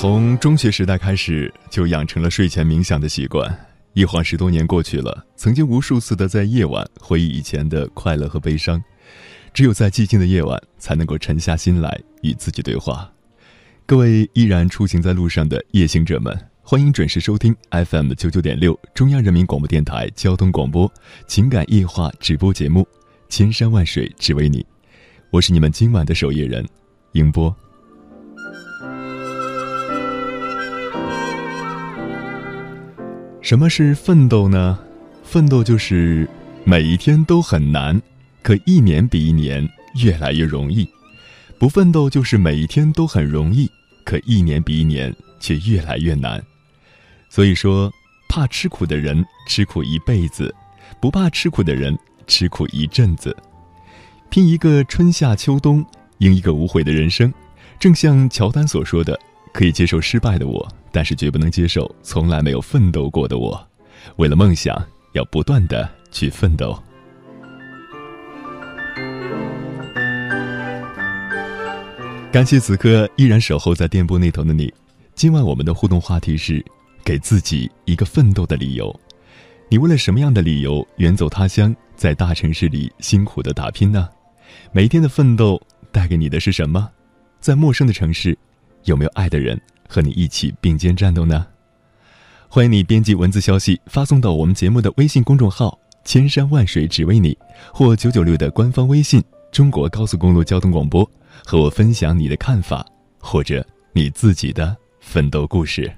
从中学时代开始，就养成了睡前冥想的习惯。一晃十多年过去了，曾经无数次的在夜晚回忆以前的快乐和悲伤。只有在寂静的夜晚，才能够沉下心来与自己对话。各位依然出行在路上的夜行者们，欢迎准时收听 FM 九九点六中央人民广播电台交通广播情感夜话直播节目《千山万水只为你》，我是你们今晚的守夜人，迎波。什么是奋斗呢？奋斗就是每一天都很难，可一年比一年越来越容易；不奋斗就是每一天都很容易，可一年比一年却越来越难。所以说，怕吃苦的人吃苦一辈子，不怕吃苦的人吃苦一阵子，拼一个春夏秋冬，赢一个无悔的人生。正像乔丹所说的。可以接受失败的我，但是绝不能接受从来没有奋斗过的我。为了梦想，要不断的去奋斗。感谢此刻依然守候在电波那头的你。今晚我们的互动话题是：给自己一个奋斗的理由。你为了什么样的理由远走他乡，在大城市里辛苦的打拼呢？每一天的奋斗带给你的是什么？在陌生的城市。有没有爱的人和你一起并肩战斗呢？欢迎你编辑文字消息发送到我们节目的微信公众号“千山万水只为你”或九九六的官方微信“中国高速公路交通广播”，和我分享你的看法或者你自己的奋斗故事。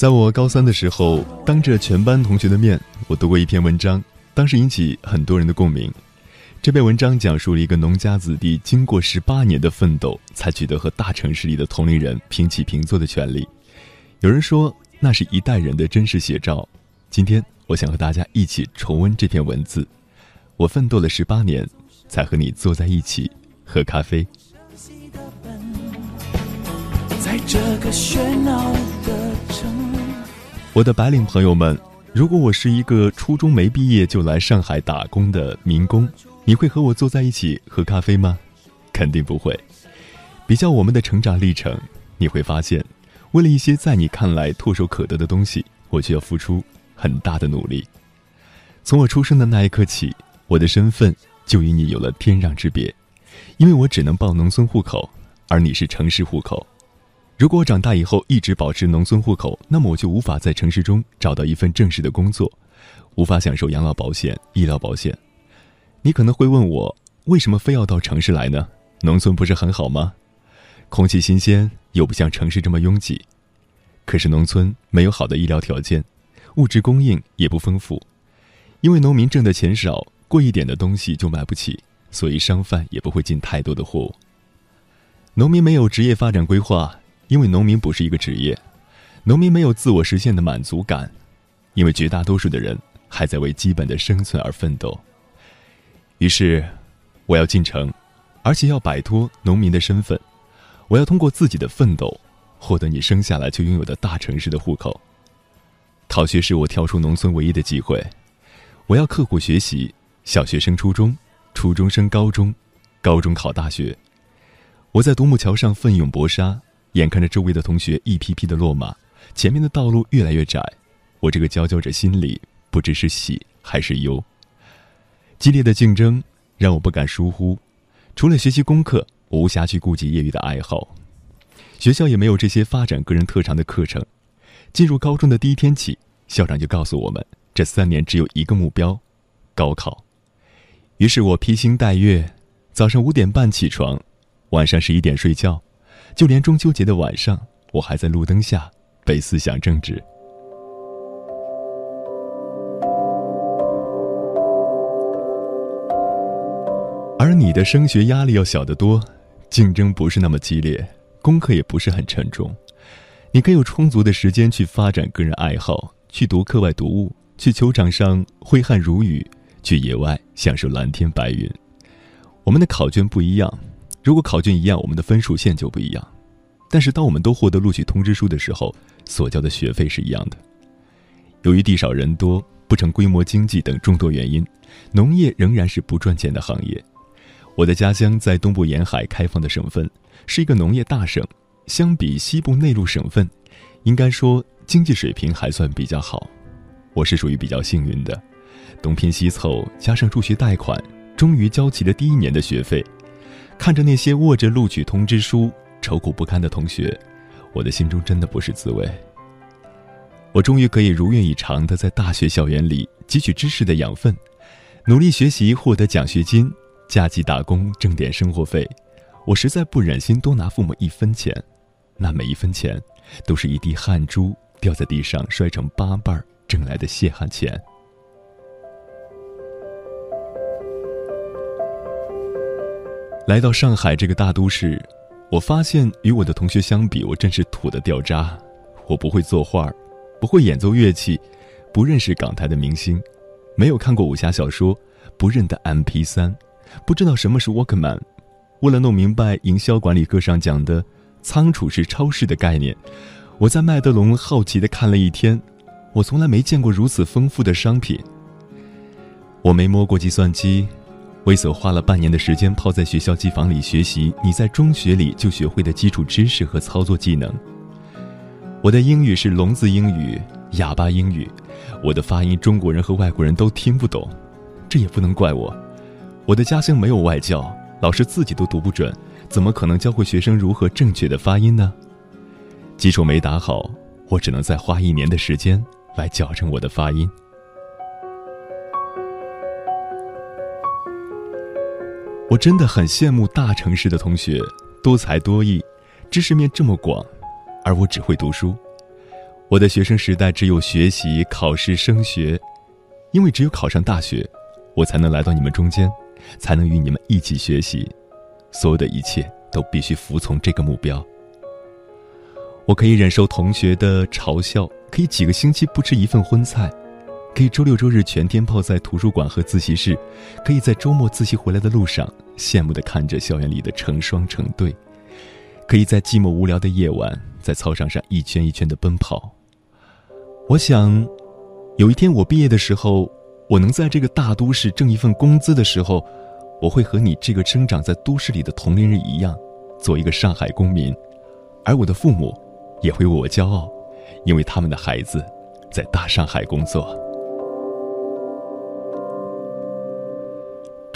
在我高三的时候，当着全班同学的面，我读过一篇文章，当时引起很多人的共鸣。这篇文章讲述了一个农家子弟经过十八年的奋斗，才取得和大城市里的同龄人平起平坐的权利。有人说，那是一代人的真实写照。今天，我想和大家一起重温这篇文字。我奋斗了十八年，才和你坐在一起喝咖啡。在这个喧闹的城。我的白领朋友们，如果我是一个初中没毕业就来上海打工的民工，你会和我坐在一起喝咖啡吗？肯定不会。比较我们的成长历程，你会发现，为了一些在你看来唾手可得的东西，我却要付出很大的努力。从我出生的那一刻起，我的身份就与你有了天壤之别，因为我只能报农村户口，而你是城市户口。如果我长大以后一直保持农村户口，那么我就无法在城市中找到一份正式的工作，无法享受养老保险、医疗保险。你可能会问我，为什么非要到城市来呢？农村不是很好吗？空气新鲜，又不像城市这么拥挤。可是农村没有好的医疗条件，物质供应也不丰富，因为农民挣的钱少，贵一点的东西就买不起，所以商贩也不会进太多的货物。农民没有职业发展规划，因为农民不是一个职业。农民没有自我实现的满足感，因为绝大多数的人还在为基本的生存而奋斗。于是，我要进城，而且要摆脱农民的身份。我要通过自己的奋斗，获得你生下来就拥有的大城市的户口。逃学是我跳出农村唯一的机会。我要刻苦学习，小学升初中，初中升高中，高中考大学。我在独木桥上奋勇搏杀，眼看着周围的同学一批批的落马，前面的道路越来越窄，我这个佼佼者心里不知是喜还是忧。激烈的竞争让我不敢疏忽，除了学习功课。无暇去顾及业余的爱好，学校也没有这些发展个人特长的课程。进入高中的第一天起，校长就告诉我们，这三年只有一个目标：高考。于是我披星戴月，早上五点半起床，晚上十一点睡觉，就连中秋节的晚上，我还在路灯下背思想政治。而你的升学压力要小得多。竞争不是那么激烈，功课也不是很沉重，你可以有充足的时间去发展个人爱好，去读课外读物，去球场上挥汗如雨，去野外享受蓝天白云。我们的考卷不一样，如果考卷一样，我们的分数线就不一样。但是当我们都获得录取通知书的时候，所交的学费是一样的。由于地少人多、不成规模经济等众多原因，农业仍然是不赚钱的行业。我的家乡在东部沿海开放的省份，是一个农业大省。相比西部内陆省份，应该说经济水平还算比较好。我是属于比较幸运的，东拼西凑，加上助学贷款，终于交齐了第一年的学费。看着那些握着录取通知书、愁苦不堪的同学，我的心中真的不是滋味。我终于可以如愿以偿的在大学校园里汲取知识的养分，努力学习，获得奖学金。假期打工挣点生活费，我实在不忍心多拿父母一分钱，那每一分钱，都是一滴汗珠掉在地上摔成八瓣挣来的血汗钱。来到上海这个大都市，我发现与我的同学相比，我真是土的掉渣。我不会作画，不会演奏乐器，不认识港台的明星，没有看过武侠小说，不认得 M P 三。不知道什么是 Walkman，为了弄明白营销管理课上讲的仓储式超市的概念，我在麦德龙好奇的看了一天。我从来没见过如此丰富的商品。我没摸过计算机，威瑟花了半年的时间泡在学校机房里学习你在中学里就学会的基础知识和操作技能。我的英语是聋子英语、哑巴英语，我的发音中国人和外国人都听不懂，这也不能怪我。我的家乡没有外教，老师自己都读不准，怎么可能教会学生如何正确的发音呢？基础没打好，我只能再花一年的时间来矫正我的发音。我真的很羡慕大城市的同学，多才多艺，知识面这么广，而我只会读书。我的学生时代只有学习、考试、升学，因为只有考上大学，我才能来到你们中间。才能与你们一起学习，所有的一切都必须服从这个目标。我可以忍受同学的嘲笑，可以几个星期不吃一份荤菜，可以周六周日全天泡在图书馆和自习室，可以在周末自习回来的路上羡慕地看着校园里的成双成对，可以在寂寞无聊的夜晚，在操场上一圈一圈的奔跑。我想，有一天我毕业的时候，我能在这个大都市挣一份工资的时候，我会和你这个生长在都市里的同龄人一样，做一个上海公民，而我的父母也会为我骄傲，因为他们的孩子在大上海工作。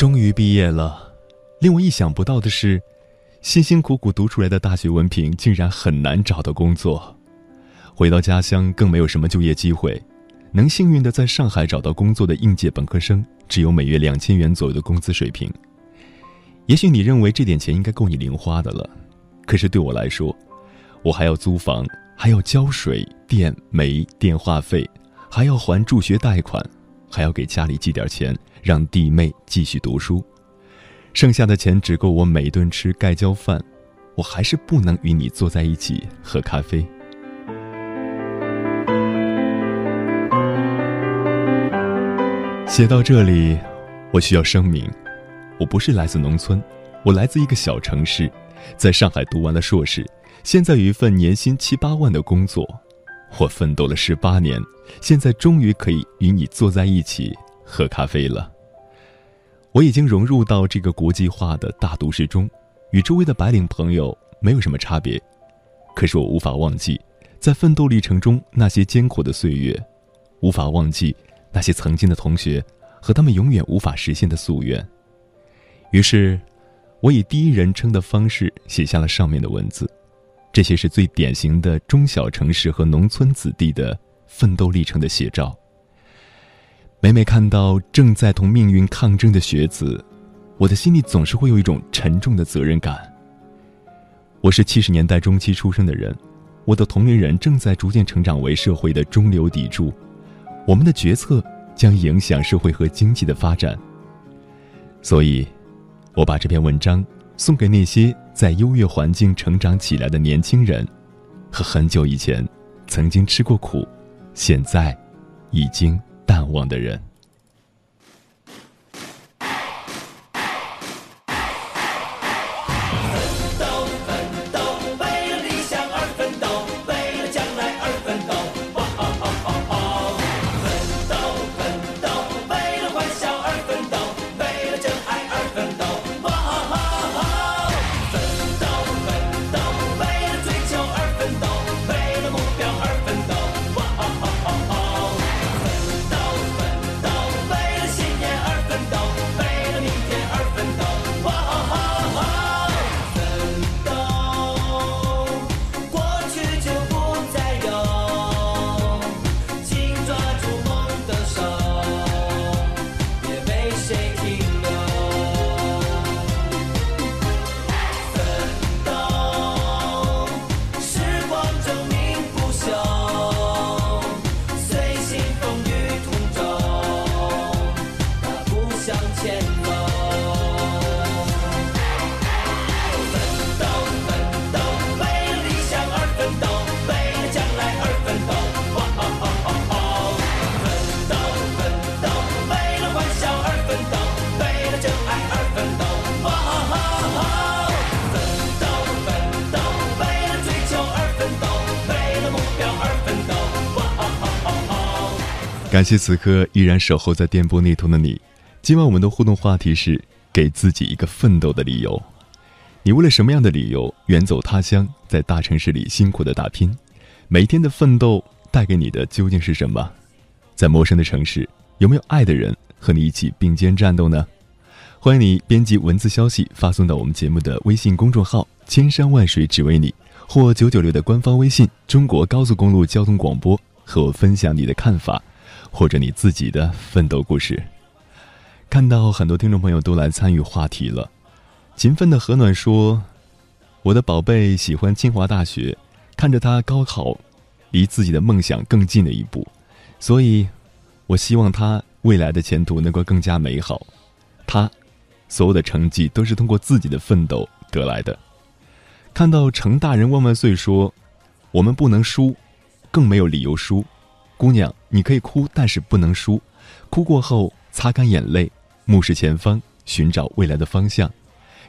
终于毕业了，令我意想不到的是。辛辛苦苦读出来的大学文凭，竟然很难找到工作。回到家乡，更没有什么就业机会。能幸运的在上海找到工作的应届本科生，只有每月两千元左右的工资水平。也许你认为这点钱应该够你零花的了，可是对我来说，我还要租房，还要交水电煤电话费，还要还助学贷款，还要给家里寄点钱，让弟妹继续读书。剩下的钱只够我每顿吃盖浇饭，我还是不能与你坐在一起喝咖啡。写到这里，我需要声明，我不是来自农村，我来自一个小城市，在上海读完了硕士，现在有一份年薪七八万的工作，我奋斗了十八年，现在终于可以与你坐在一起喝咖啡了。我已经融入到这个国际化的大都市中，与周围的白领朋友没有什么差别。可是我无法忘记，在奋斗历程中那些艰苦的岁月，无法忘记那些曾经的同学和他们永远无法实现的夙愿。于是，我以第一人称的方式写下了上面的文字。这些是最典型的中小城市和农村子弟的奋斗历程的写照。每每看到正在同命运抗争的学子，我的心里总是会有一种沉重的责任感。我是七十年代中期出生的人，我的同龄人正在逐渐成长为社会的中流砥柱，我们的决策将影响社会和经济的发展。所以，我把这篇文章送给那些在优越环境成长起来的年轻人，和很久以前曾经吃过苦，现在已经。淡忘的人。感谢此刻依然守候在电波那头的你。今晚我们的互动话题是：给自己一个奋斗的理由。你为了什么样的理由远走他乡，在大城市里辛苦的打拼？每天的奋斗带给你的究竟是什么？在陌生的城市，有没有爱的人和你一起并肩战斗呢？欢迎你编辑文字消息发送到我们节目的微信公众号“千山万水只为你”或九九六的官方微信“中国高速公路交通广播”，和我分享你的看法。或者你自己的奋斗故事，看到很多听众朋友都来参与话题了。勤奋的何暖说：“我的宝贝喜欢清华大学，看着他高考，离自己的梦想更近了一步，所以，我希望他未来的前途能够更加美好。他所有的成绩都是通过自己的奋斗得来的。”看到程大人万万岁说：“我们不能输，更没有理由输。”姑娘，你可以哭，但是不能输。哭过后，擦干眼泪，目视前方，寻找未来的方向。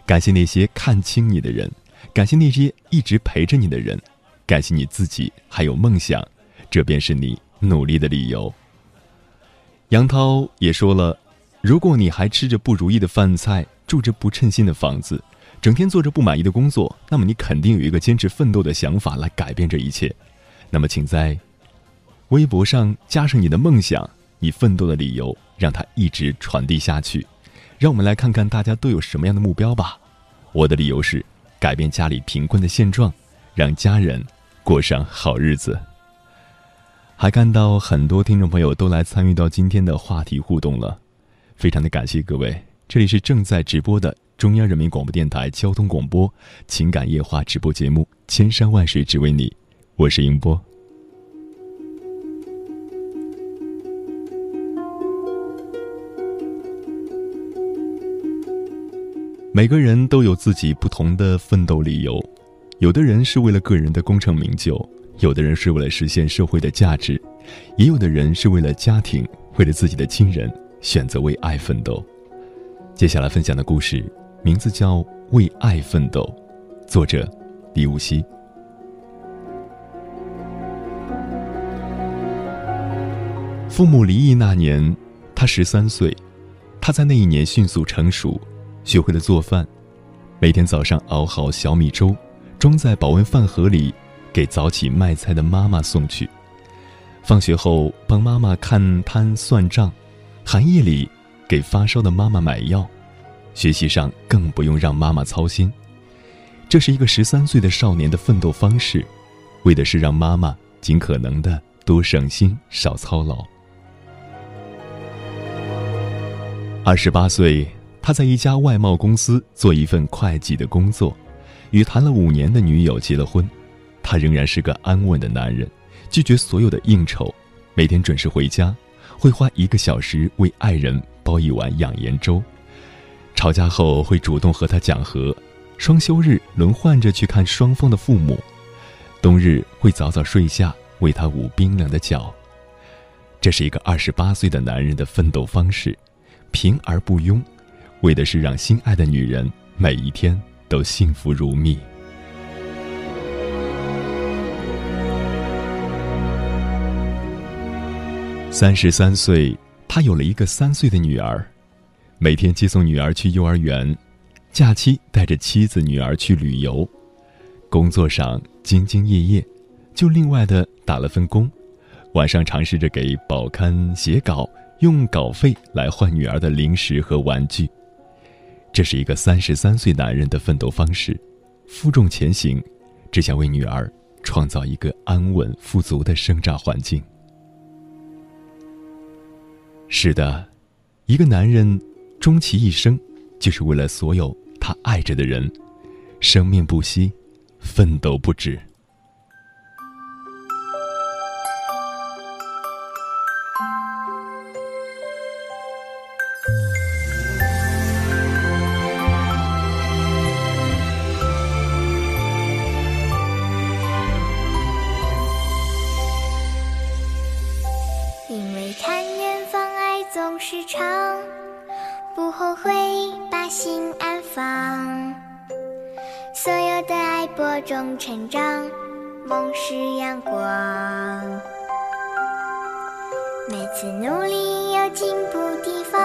感谢那些看清你的人，感谢那些一直陪着你的人，感谢你自己还有梦想，这便是你努力的理由。杨涛也说了，如果你还吃着不如意的饭菜，住着不称心的房子，整天做着不满意的工作，那么你肯定有一个坚持奋斗的想法来改变这一切。那么，请在微博上加上你的梦想，你奋斗的理由，让它一直传递下去。让我们来看看大家都有什么样的目标吧。我的理由是。改变家里贫困的现状，让家人过上好日子。还看到很多听众朋友都来参与到今天的话题互动了，非常的感谢各位。这里是正在直播的中央人民广播电台交通广播情感夜话直播节目《千山万水只为你》，我是英波。每个人都有自己不同的奋斗理由，有的人是为了个人的功成名就，有的人是为了实现社会的价值，也有的人是为了家庭，为了自己的亲人，选择为爱奋斗。接下来分享的故事名字叫《为爱奋斗》，作者李武熙。父母离异那年，他十三岁，他在那一年迅速成熟。学会了做饭，每天早上熬好小米粥，装在保温饭盒里，给早起卖菜的妈妈送去。放学后帮妈妈看摊算账，寒夜里给发烧的妈妈买药。学习上更不用让妈妈操心。这是一个十三岁的少年的奋斗方式，为的是让妈妈尽可能的多省心少操劳。二十八岁。他在一家外贸公司做一份会计的工作，与谈了五年的女友结了婚。他仍然是个安稳的男人，拒绝所有的应酬，每天准时回家，会花一个小时为爱人煲一碗养颜粥。吵架后会主动和他讲和，双休日轮换着去看双方的父母，冬日会早早睡下为他捂冰凉的脚。这是一个二十八岁的男人的奋斗方式，平而不庸。为的是让心爱的女人每一天都幸福如蜜。三十三岁，他有了一个三岁的女儿，每天接送女儿去幼儿园，假期带着妻子女儿去旅游，工作上兢兢业业，就另外的打了份工，晚上尝试着给报刊写稿，用稿费来换女儿的零食和玩具。这是一个三十三岁男人的奋斗方式，负重前行，只想为女儿创造一个安稳富足的生长环境。是的，一个男人终其一生，就是为了所有他爱着的人，生命不息，奋斗不止。不后悔，把心安放。所有的爱播种成长，梦是阳光。每次努力有进步地方，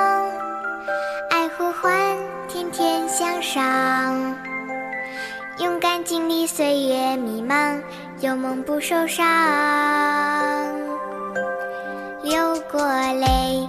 爱呼唤，天天向上。勇敢经历岁月迷茫，有梦不受伤。流过泪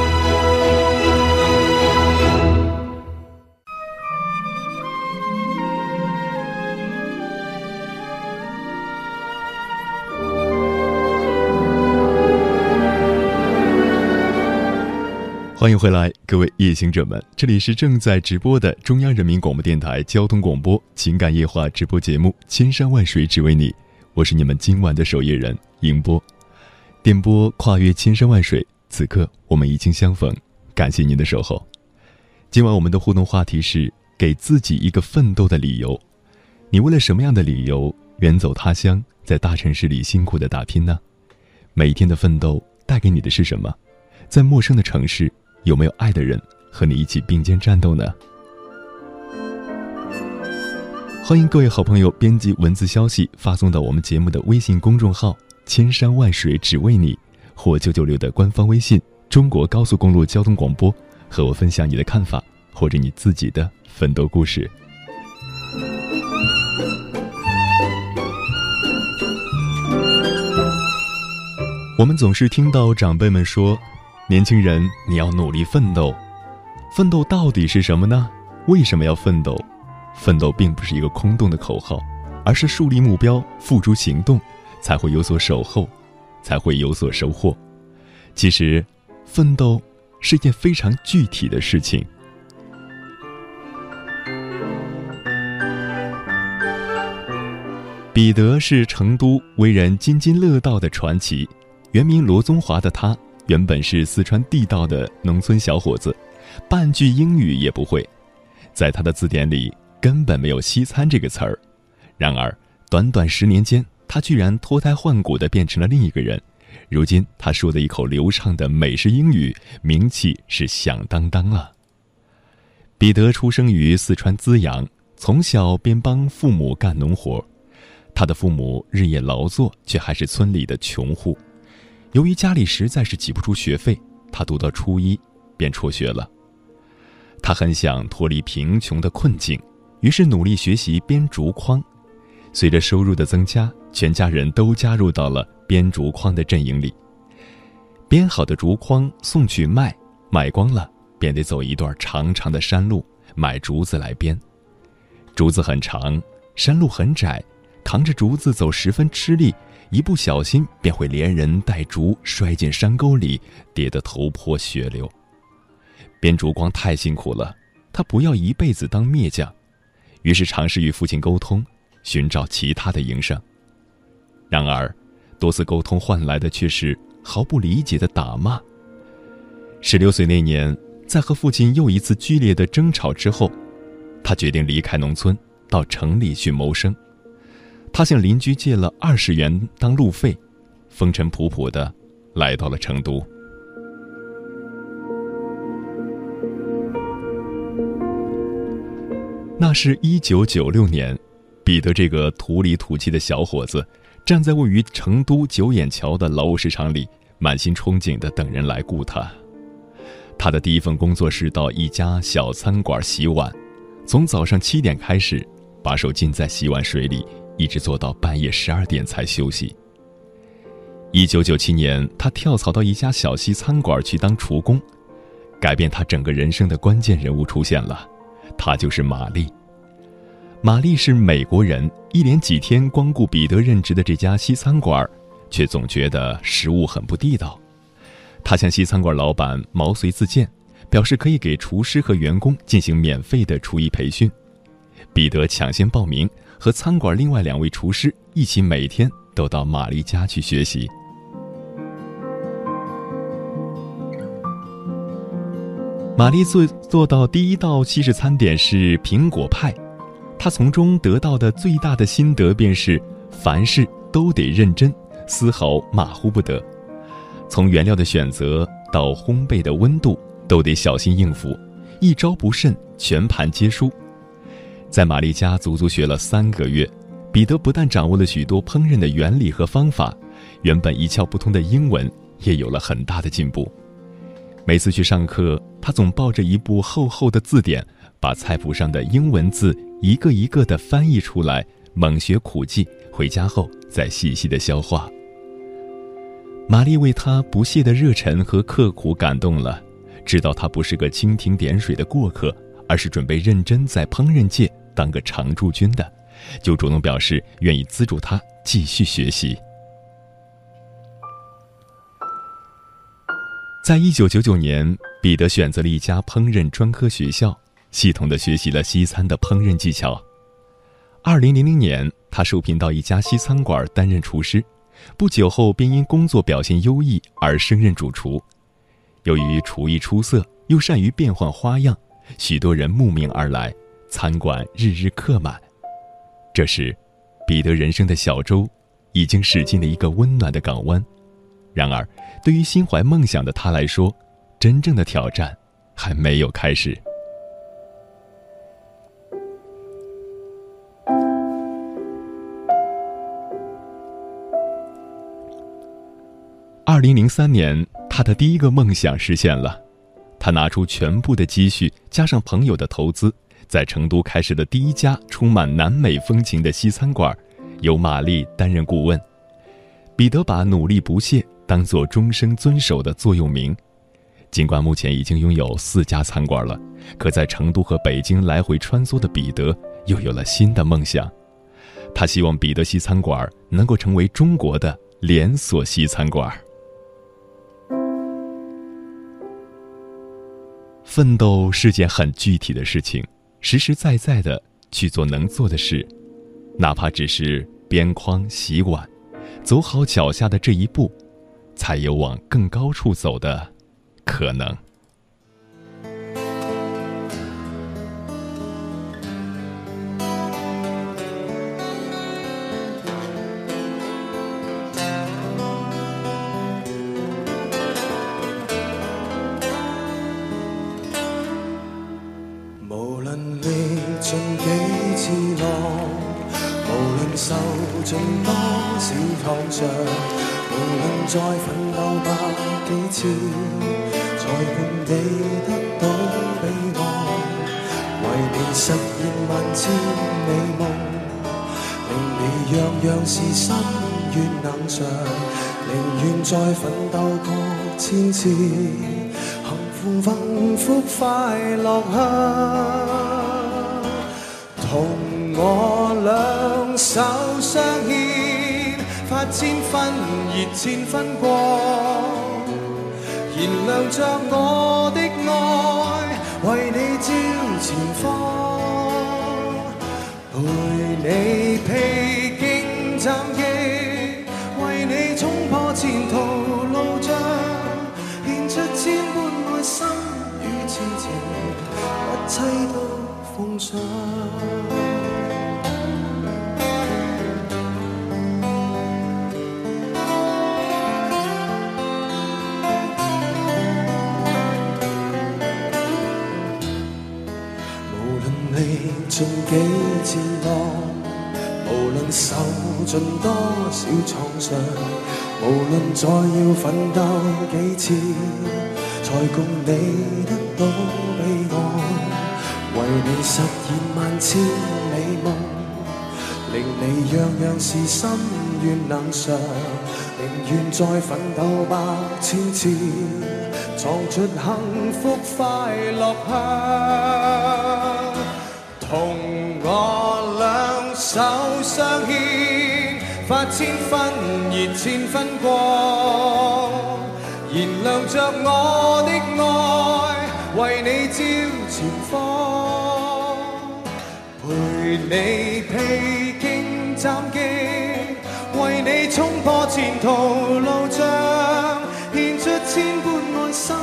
欢迎回来，各位夜行者们！这里是正在直播的中央人民广播电台交通广播情感夜话直播节目《千山万水只为你》，我是你们今晚的守夜人迎波。电波跨越千山万水，此刻我们已经相逢，感谢您的守候。今晚我们的互动话题是：给自己一个奋斗的理由。你为了什么样的理由远走他乡，在大城市里辛苦的打拼呢？每一天的奋斗带给你的是什么？在陌生的城市。有没有爱的人和你一起并肩战斗呢？欢迎各位好朋友编辑文字消息发送到我们节目的微信公众号“千山万水只为你”或九九六的官方微信“中国高速公路交通广播”，和我分享你的看法或者你自己的奋斗故事。我们总是听到长辈们说。年轻人，你要努力奋斗。奋斗到底是什么呢？为什么要奋斗？奋斗并不是一个空洞的口号，而是树立目标、付诸行动，才会有所守候，才会有所收获。其实，奋斗是一件非常具体的事情。彼得是成都为人津津乐道的传奇，原名罗宗华的他。原本是四川地道的农村小伙子，半句英语也不会，在他的字典里根本没有“西餐”这个词儿。然而，短短十年间，他居然脱胎换骨的变成了另一个人。如今，他说的一口流畅的美式英语，名气是响当当了。彼得出生于四川资阳，从小便帮父母干农活，他的父母日夜劳作，却还是村里的穷户。由于家里实在是挤不出学费，他读到初一便辍学了。他很想脱离贫穷的困境，于是努力学习编竹筐。随着收入的增加，全家人都加入到了编竹筐的阵营里。编好的竹筐送去卖，卖光了便得走一段长长的山路买竹子来编。竹子很长，山路很窄，扛着竹子走十分吃力。一不小心便会连人带竹摔进山沟里，跌得头破血流。编竹筐太辛苦了，他不要一辈子当篾匠，于是尝试与父亲沟通，寻找其他的营生。然而，多次沟通换来的却是毫不理解的打骂。十六岁那年，在和父亲又一次剧烈的争吵之后，他决定离开农村，到城里去谋生。他向邻居借了二十元当路费，风尘仆仆的来到了成都。那是一九九六年，彼得这个土里土气的小伙子，站在位于成都九眼桥的劳务市场里，满心憧憬的等人来雇他。他的第一份工作是到一家小餐馆洗碗，从早上七点开始，把手浸在洗碗水里。一直做到半夜十二点才休息。一九九七年，他跳槽到一家小西餐馆去当厨工，改变他整个人生的关键人物出现了，他就是玛丽。玛丽是美国人，一连几天光顾彼得任职的这家西餐馆，却总觉得食物很不地道。他向西餐馆老板毛遂自荐，表示可以给厨师和员工进行免费的厨艺培训。彼得抢先报名。和餐馆另外两位厨师一起，每天都到玛丽家去学习。玛丽做做到第一道西式餐点是苹果派，她从中得到的最大的心得便是凡事都得认真，丝毫马虎不得。从原料的选择到烘焙的温度，都得小心应付，一招不慎，全盘皆输。在玛丽家足足学了三个月，彼得不但掌握了许多烹饪的原理和方法，原本一窍不通的英文也有了很大的进步。每次去上课，他总抱着一部厚厚的字典，把菜谱上的英文字一个一个的翻译出来，猛学苦记。回家后再细细的消化。玛丽为他不懈的热忱和刻苦感动了，知道他不是个蜻蜓点水的过客，而是准备认真在烹饪界当个常驻军的，就主动表示愿意资助他继续学习。在一九九九年，彼得选择了一家烹饪专科学校，系统的学习了西餐的烹饪技巧。二零零零年，他受聘到一家西餐馆担任厨师，不久后便因工作表现优异而升任主厨。由于厨艺出色，又善于变换花样，许多人慕名而来，餐馆日日客满。这时，彼得人生的小舟已经驶进了一个温暖的港湾。然而，对于心怀梦想的他来说，真正的挑战还没有开始。二零零三年，他的第一个梦想实现了，他拿出全部的积蓄，加上朋友的投资，在成都开设的第一家充满南美风情的西餐馆，由玛丽担任顾问。彼得把努力不懈。当做终生遵守的座右铭。尽管目前已经拥有四家餐馆了，可在成都和北京来回穿梭的彼得又有了新的梦想。他希望彼得西餐馆能够成为中国的连锁西餐馆。奋斗是件很具体的事情，实实在在的去做能做的事，哪怕只是边框洗碗，走好脚下的这一步。才有往更高处走的可能。是心愿能偿。宁愿再奋斗过千次，幸福幸福快乐下，同我两手相牵。发千分热，千分光，燃亮着我的爱，为你照前方，陪你披途路障，献出千般爱心与痴情，一切都奉上。尽几次浪，无论受尽多少创伤，无论再要奋斗几次，才共你得到彼岸。为你实现万千美梦，令你样样事心愿能偿。宁愿再奋斗百千次，闯出幸福快乐香。同我两手相牵，发千分热，千分光，燃亮着我的爱，为你照前方，陪你披荆斩棘，为你冲破前途路障，献出千般爱心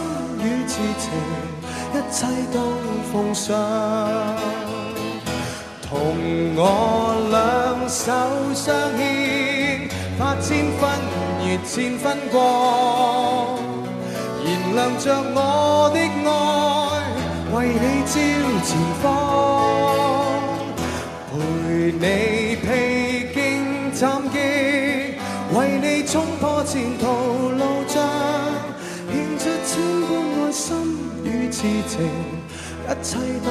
与痴情，一切都奉上。同我两手相牵，发千分热，千分光，燃亮着我的爱，为你照前方，陪你披荆斩棘，为你冲破前途路障，献出千般爱心与痴情，一切都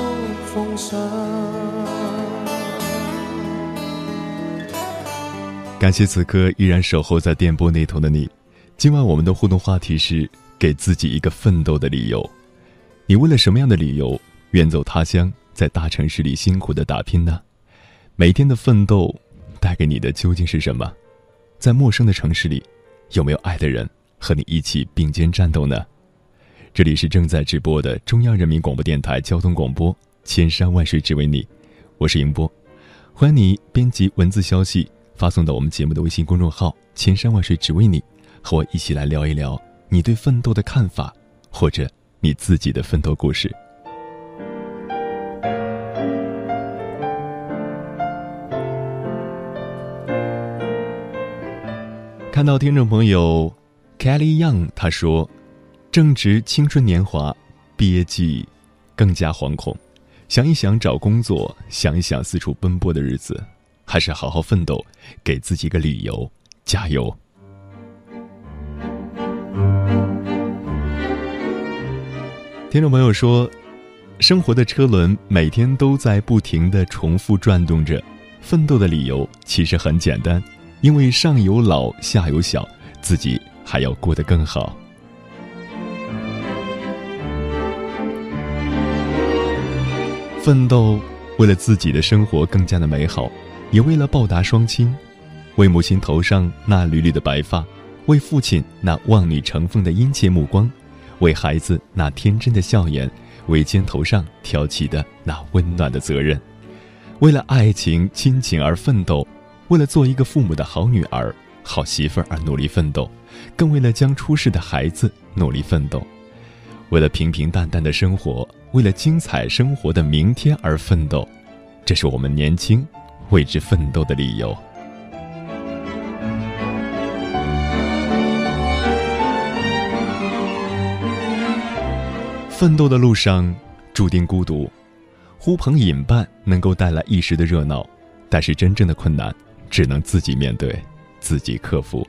奉上。感谢此刻依然守候在电波那头的你。今晚我们的互动话题是：给自己一个奋斗的理由。你为了什么样的理由远走他乡，在大城市里辛苦的打拼呢？每天的奋斗带给你的究竟是什么？在陌生的城市里，有没有爱的人和你一起并肩战斗呢？这里是正在直播的中央人民广播电台交通广播，千山万水只为你，我是迎波，欢迎你编辑文字消息。发送到我们节目的微信公众号“千山万水只为你”，和我一起来聊一聊你对奋斗的看法，或者你自己的奋斗故事。看到听众朋友 Kelly Young 他说：“正值青春年华，毕业季更加惶恐，想一想找工作，想一想四处奔波的日子。”还是好好奋斗，给自己个理由，加油。听众朋友说，生活的车轮每天都在不停的重复转动着，奋斗的理由其实很简单，因为上有老下有小，自己还要过得更好。奋斗，为了自己的生活更加的美好。也为了报答双亲，为母亲头上那缕缕的白发，为父亲那望女成凤的殷切目光，为孩子那天真的笑颜，为肩头上挑起的那温暖的责任，为了爱情亲情而奋斗，为了做一个父母的好女儿、好媳妇而努力奋斗，更为了将出世的孩子努力奋斗，为了平平淡淡的生活，为了精彩生活的明天而奋斗，这是我们年轻。为之奋斗的理由。奋斗的路上注定孤独，呼朋引伴能够带来一时的热闹，但是真正的困难只能自己面对，自己克服。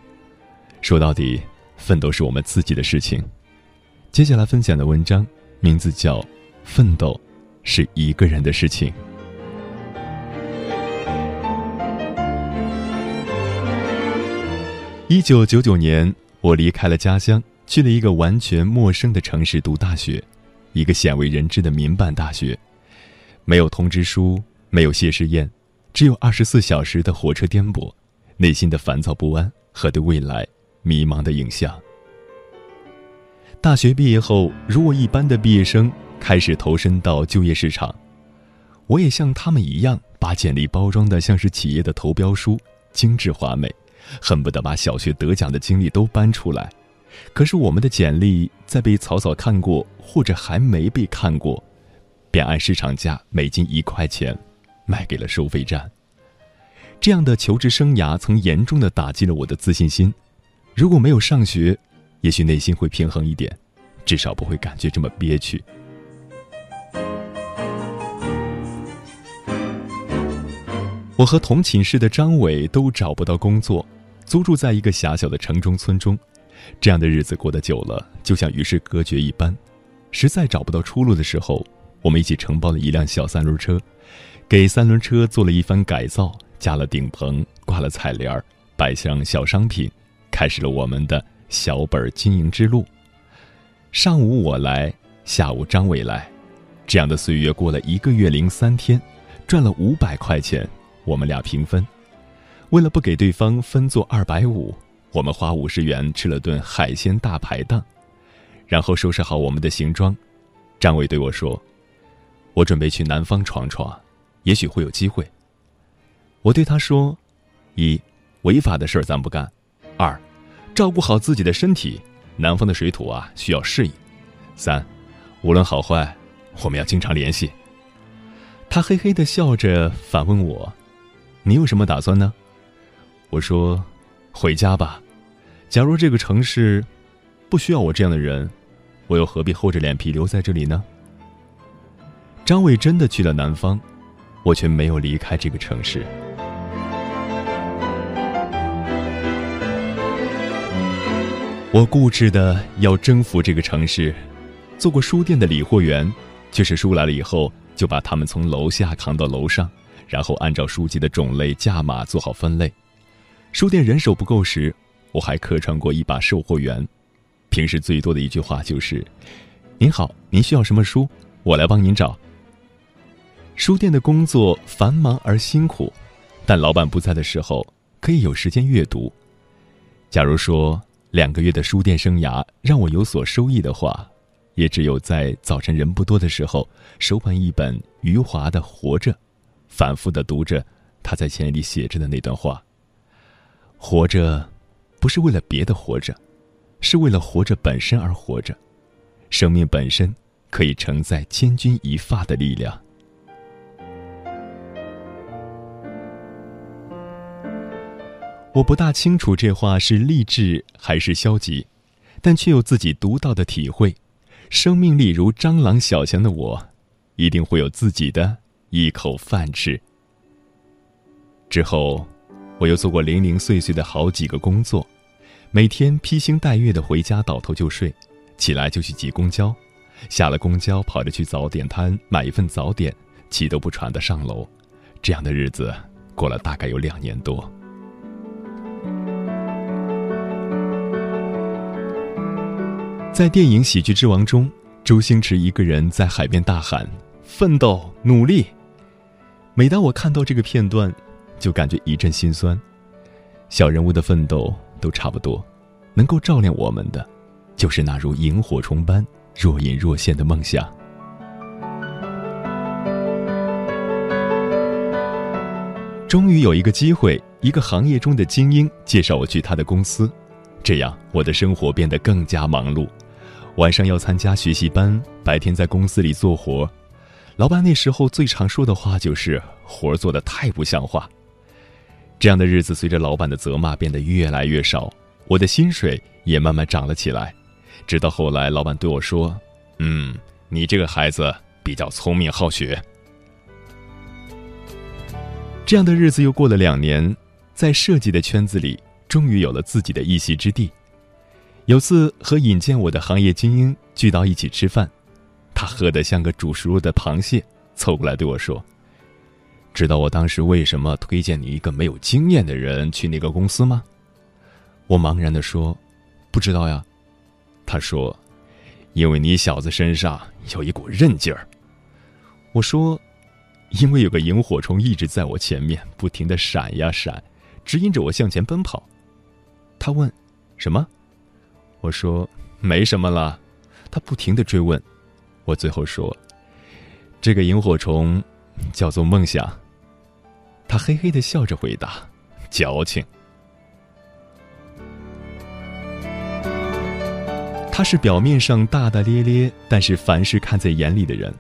说到底，奋斗是我们自己的事情。接下来分享的文章名字叫《奋斗是一个人的事情》。一九九九年，我离开了家乡，去了一个完全陌生的城市读大学，一个鲜为人知的民办大学，没有通知书，没有谢师宴，只有二十四小时的火车颠簸，内心的烦躁不安和对未来迷茫的影像。大学毕业后，如我一般的毕业生，开始投身到就业市场，我也像他们一样，把简历包装的像是企业的投标书，精致华美。恨不得把小学得奖的经历都搬出来，可是我们的简历在被草草看过或者还没被看过，便按市场价每斤一块钱卖给了收费站。这样的求职生涯曾严重的打击了我的自信心。如果没有上学，也许内心会平衡一点，至少不会感觉这么憋屈。我和同寝室的张伟都找不到工作。租住在一个狭小的城中村中，这样的日子过得久了，就像与世隔绝一般。实在找不到出路的时候，我们一起承包了一辆小三轮车，给三轮车做了一番改造，加了顶棚，挂了彩帘儿，摆上小商品，开始了我们的小本经营之路。上午我来，下午张伟来，这样的岁月过了一个月零三天，赚了五百块钱，我们俩平分。为了不给对方分做二百五，我们花五十元吃了顿海鲜大排档，然后收拾好我们的行装。张伟对我说：“我准备去南方闯闯，也许会有机会。”我对他说：“一，违法的事儿咱不干；二，照顾好自己的身体，南方的水土啊需要适应；三，无论好坏，我们要经常联系。”他嘿嘿的笑着反问我：“你有什么打算呢？”我说：“回家吧。假如这个城市不需要我这样的人，我又何必厚着脸皮留在这里呢？”张伟真的去了南方，我却没有离开这个城市。我固执的要征服这个城市，做过书店的理货员，就是书来了以后，就把他们从楼下扛到楼上，然后按照书籍的种类价码做好分类。书店人手不够时，我还客串过一把售货员，平时最多的一句话就是：“您好，您需要什么书？我来帮您找。”书店的工作繁忙而辛苦，但老板不在的时候，可以有时间阅读。假如说。两个月的书店生涯让我有所收益的话，也只有在早晨人不多的时候，手捧一本余华的《活着》，反复的读着他在前里写着的那段话。活着，不是为了别的活着，是为了活着本身而活着。生命本身可以承载千钧一发的力量。我不大清楚这话是励志还是消极，但却有自己独到的体会。生命力如蟑螂小强的我，一定会有自己的一口饭吃。之后，我又做过零零碎碎的好几个工作，每天披星戴月的回家，倒头就睡，起来就去挤公交，下了公交跑着去早点摊买一份早点，气都不喘的上楼。这样的日子过了大概有两年多。在电影《喜剧之王》中，周星驰一个人在海边大喊：“奋斗，努力。”每当我看到这个片段，就感觉一阵心酸。小人物的奋斗都差不多，能够照亮我们的，就是那如萤火虫般若隐若现的梦想。终于有一个机会，一个行业中的精英介绍我去他的公司，这样我的生活变得更加忙碌。晚上要参加学习班，白天在公司里做活。老板那时候最常说的话就是“活做的太不像话”。这样的日子随着老板的责骂变得越来越少，我的薪水也慢慢涨了起来。直到后来，老板对我说：“嗯，你这个孩子比较聪明好学。”这样的日子又过了两年，在设计的圈子里，终于有了自己的一席之地。有次和引荐我的行业精英聚到一起吃饭，他喝得像个煮熟了的螃蟹，凑过来对我说：“知道我当时为什么推荐你一个没有经验的人去那个公司吗？”我茫然的说：“不知道呀。”他说：“因为你小子身上有一股韧劲儿。”我说：“因为有个萤火虫一直在我前面不停的闪呀闪，指引着我向前奔跑。”他问：“什么？”我说没什么了，他不停的追问，我最后说，这个萤火虫叫做梦想。他嘿嘿的笑着回答，矫情。他是表面上大大咧咧，但是凡事看在眼里的人。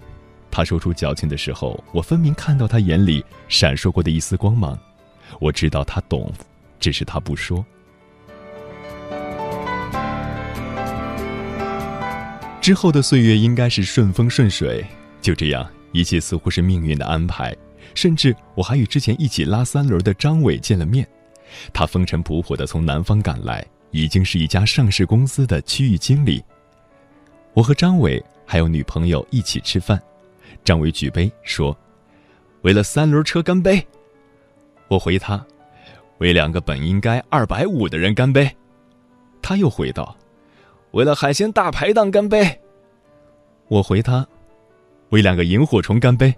他说出矫情的时候，我分明看到他眼里闪烁过的一丝光芒。我知道他懂，只是他不说。之后的岁月应该是顺风顺水，就这样，一切似乎是命运的安排。甚至我还与之前一起拉三轮的张伟见了面，他风尘仆仆的从南方赶来，已经是一家上市公司的区域经理。我和张伟还有女朋友一起吃饭，张伟举杯说：“为了三轮车干杯。”我回他：“为两个本应该二百五的人干杯。”他又回道。为了海鲜大排档干杯！我回他，为两个萤火虫干杯。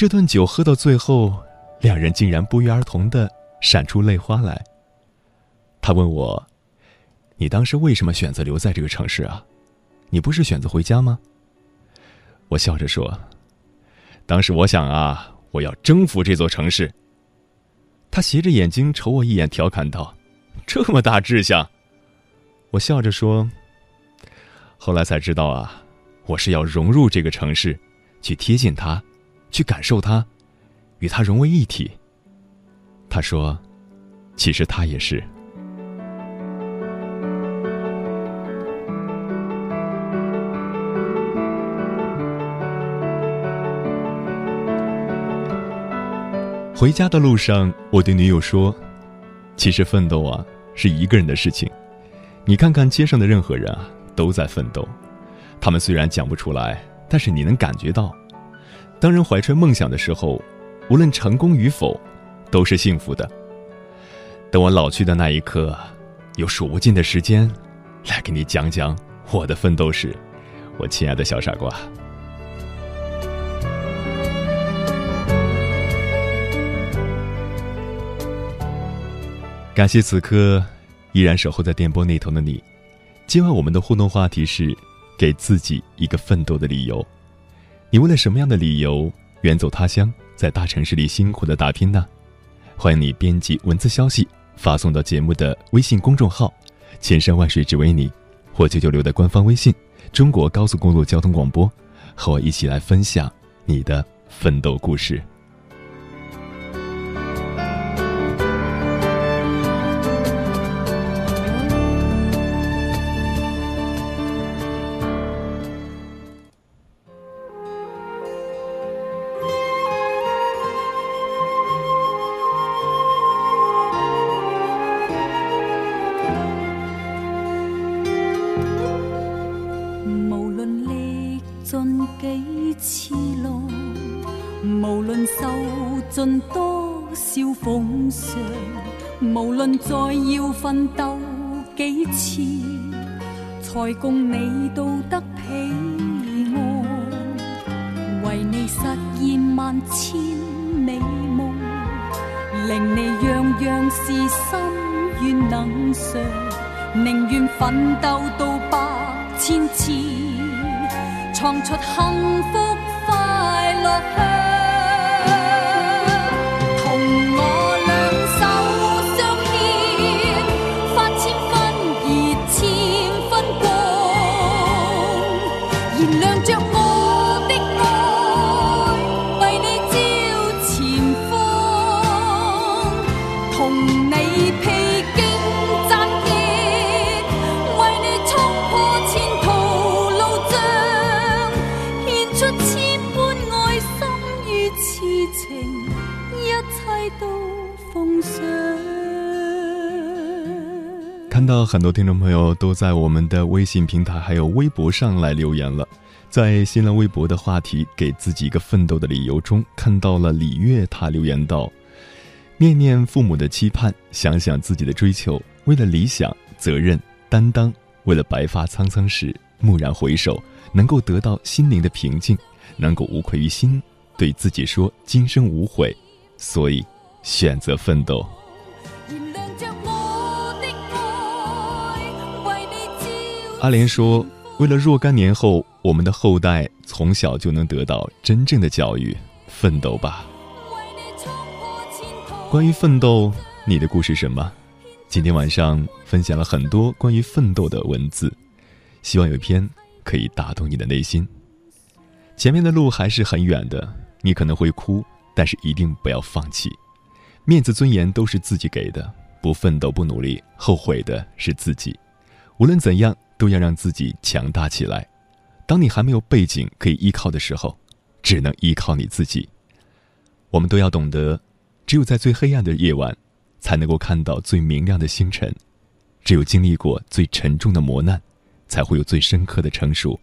这顿酒喝到最后，两人竟然不约而同的闪出泪花来。他问我：“你当时为什么选择留在这个城市啊？你不是选择回家吗？”我笑着说：“当时我想啊，我要征服这座城市。”他斜着眼睛瞅我一眼，调侃道：“这么大志向！”我笑着说：“后来才知道啊，我是要融入这个城市，去贴近它，去感受它与它融为一体。他说其实他也是。回家的路上我对女友说其实奋斗啊是一个人的事情。你看看街上的任何人啊都在奋斗。他们虽然讲不出来但是你能感觉到当人怀揣梦想的时候，无论成功与否，都是幸福的。等我老去的那一刻，有数不尽的时间，来给你讲讲我的奋斗史，我亲爱的小傻瓜。”感谢此刻依然守候在电波那头的你。今晚我们的互动话题是：给自己一个奋斗的理由。你为了什么样的理由远走他乡，在大城市里辛苦的打拼呢？欢迎你编辑文字消息发送到节目的微信公众号“千山万水只为你”或九九六的官方微信“中国高速公路交通广播”，和我一起来分享你的奋斗故事。心愿能尝宁愿奋斗到百千次创出幸福快乐同我两手相牵发千分热千分光到很多听众朋友都在我们的微信平台还有微博上来留言了，在新浪微博的话题“给自己一个奋斗的理由”中，看到了李月，他留言道：“念念父母的期盼，想想自己的追求，为了理想、责任、担当，为了白发苍苍时蓦然回首，能够得到心灵的平静，能够无愧于心，对自己说今生无悔，所以选择奋斗。”阿莲说：“为了若干年后我们的后代从小就能得到真正的教育，奋斗吧。”关于奋斗，你的故事什么？今天晚上分享了很多关于奋斗的文字，希望有一篇可以打动你的内心。前面的路还是很远的，你可能会哭，但是一定不要放弃。面子尊严都是自己给的，不奋斗不努力，后悔的是自己。无论怎样。都要让自己强大起来。当你还没有背景可以依靠的时候，只能依靠你自己。我们都要懂得，只有在最黑暗的夜晚，才能够看到最明亮的星辰；只有经历过最沉重的磨难，才会有最深刻的成熟；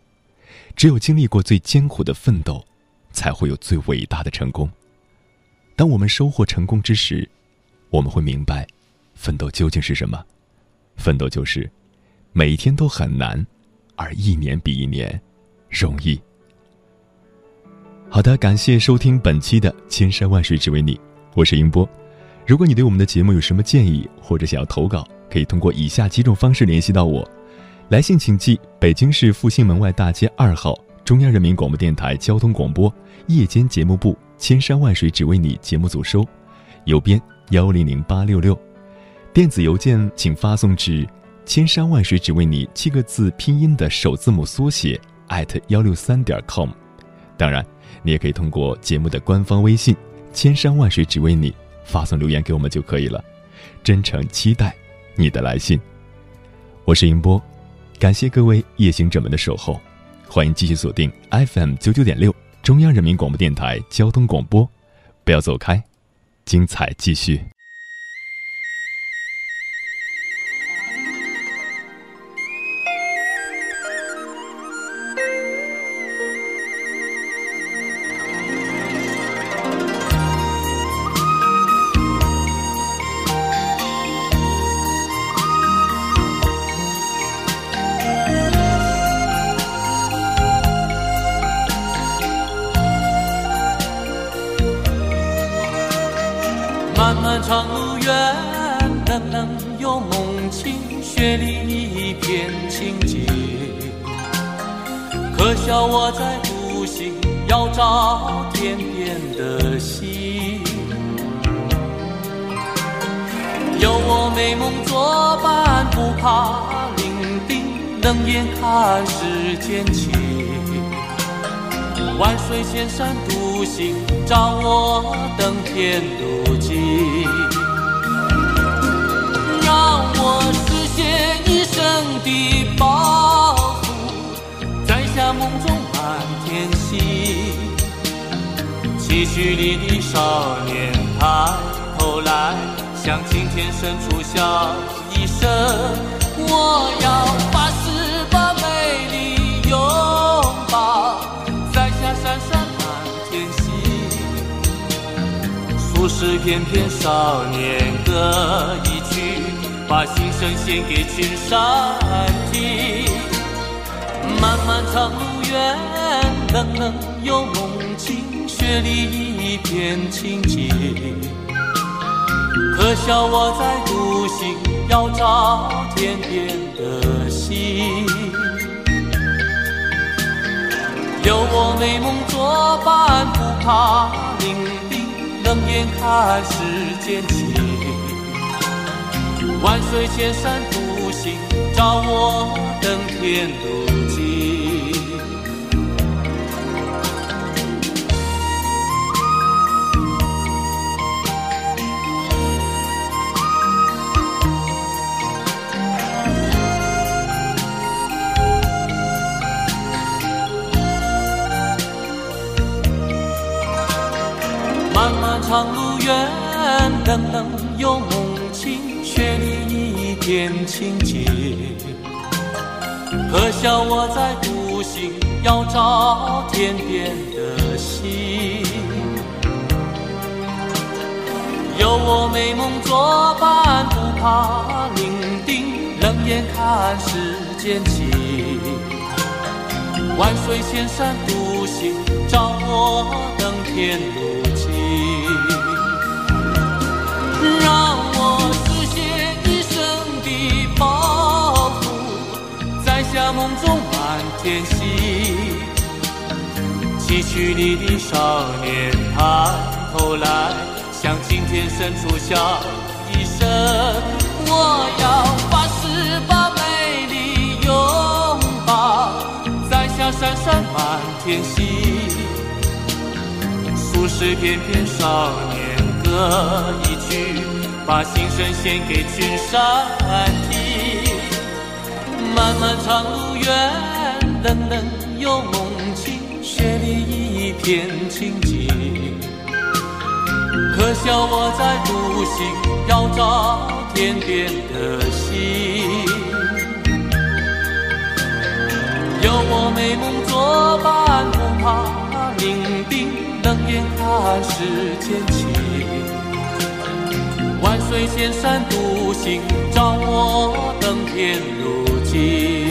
只有经历过最艰苦的奋斗，才会有最伟大的成功。当我们收获成功之时，我们会明白，奋斗究竟是什么。奋斗就是。每天都很难，而一年比一年容易。好的，感谢收听本期的《千山万水只为你》，我是英波。如果你对我们的节目有什么建议，或者想要投稿，可以通过以下几种方式联系到我：来信请寄北京市复兴门外大街二号中央人民广播电台交通广播夜间节目部《千山万水只为你》节目组收，邮编幺零零八六六；电子邮件请发送至。千山万水只为你七个字拼音的首字母缩写艾特幺六三点 com，当然，你也可以通过节目的官方微信“千山万水只为你”发送留言给我们就可以了。真诚期待你的来信。我是银波，感谢各位夜行者们的守候，欢迎继续锁定 FM 九九点六中央人民广播电台交通广播，不要走开，精彩继续。不是翩翩少年歌一曲，把心声献给群山听。漫漫长路远，冷冷又梦境，雪里一片清静。可笑我在独行，要找天边的星。有我美梦作伴，不怕伶，冷眼看世间情。万水千山独行，找我登天路长路远，冷冷又梦清，雪里一片清静。可笑我在独行，要找天边的星。有我美梦作伴，不怕伶仃，冷眼看世间情。万水千山独行，找我登天路摘下梦中满天星。期许里的少年抬头来，向青天深处笑一声。我要发誓把美丽拥抱。摘下闪闪满天星，俗世翩翩少年歌一曲，把心声献给群山听。漫漫长路远，冷冷又梦境，雪里一片清静。可笑我在独行，要找天边的星。有我美梦作伴，不怕伶仃，冷眼看世间情。万水千山独行，找我登天路自己。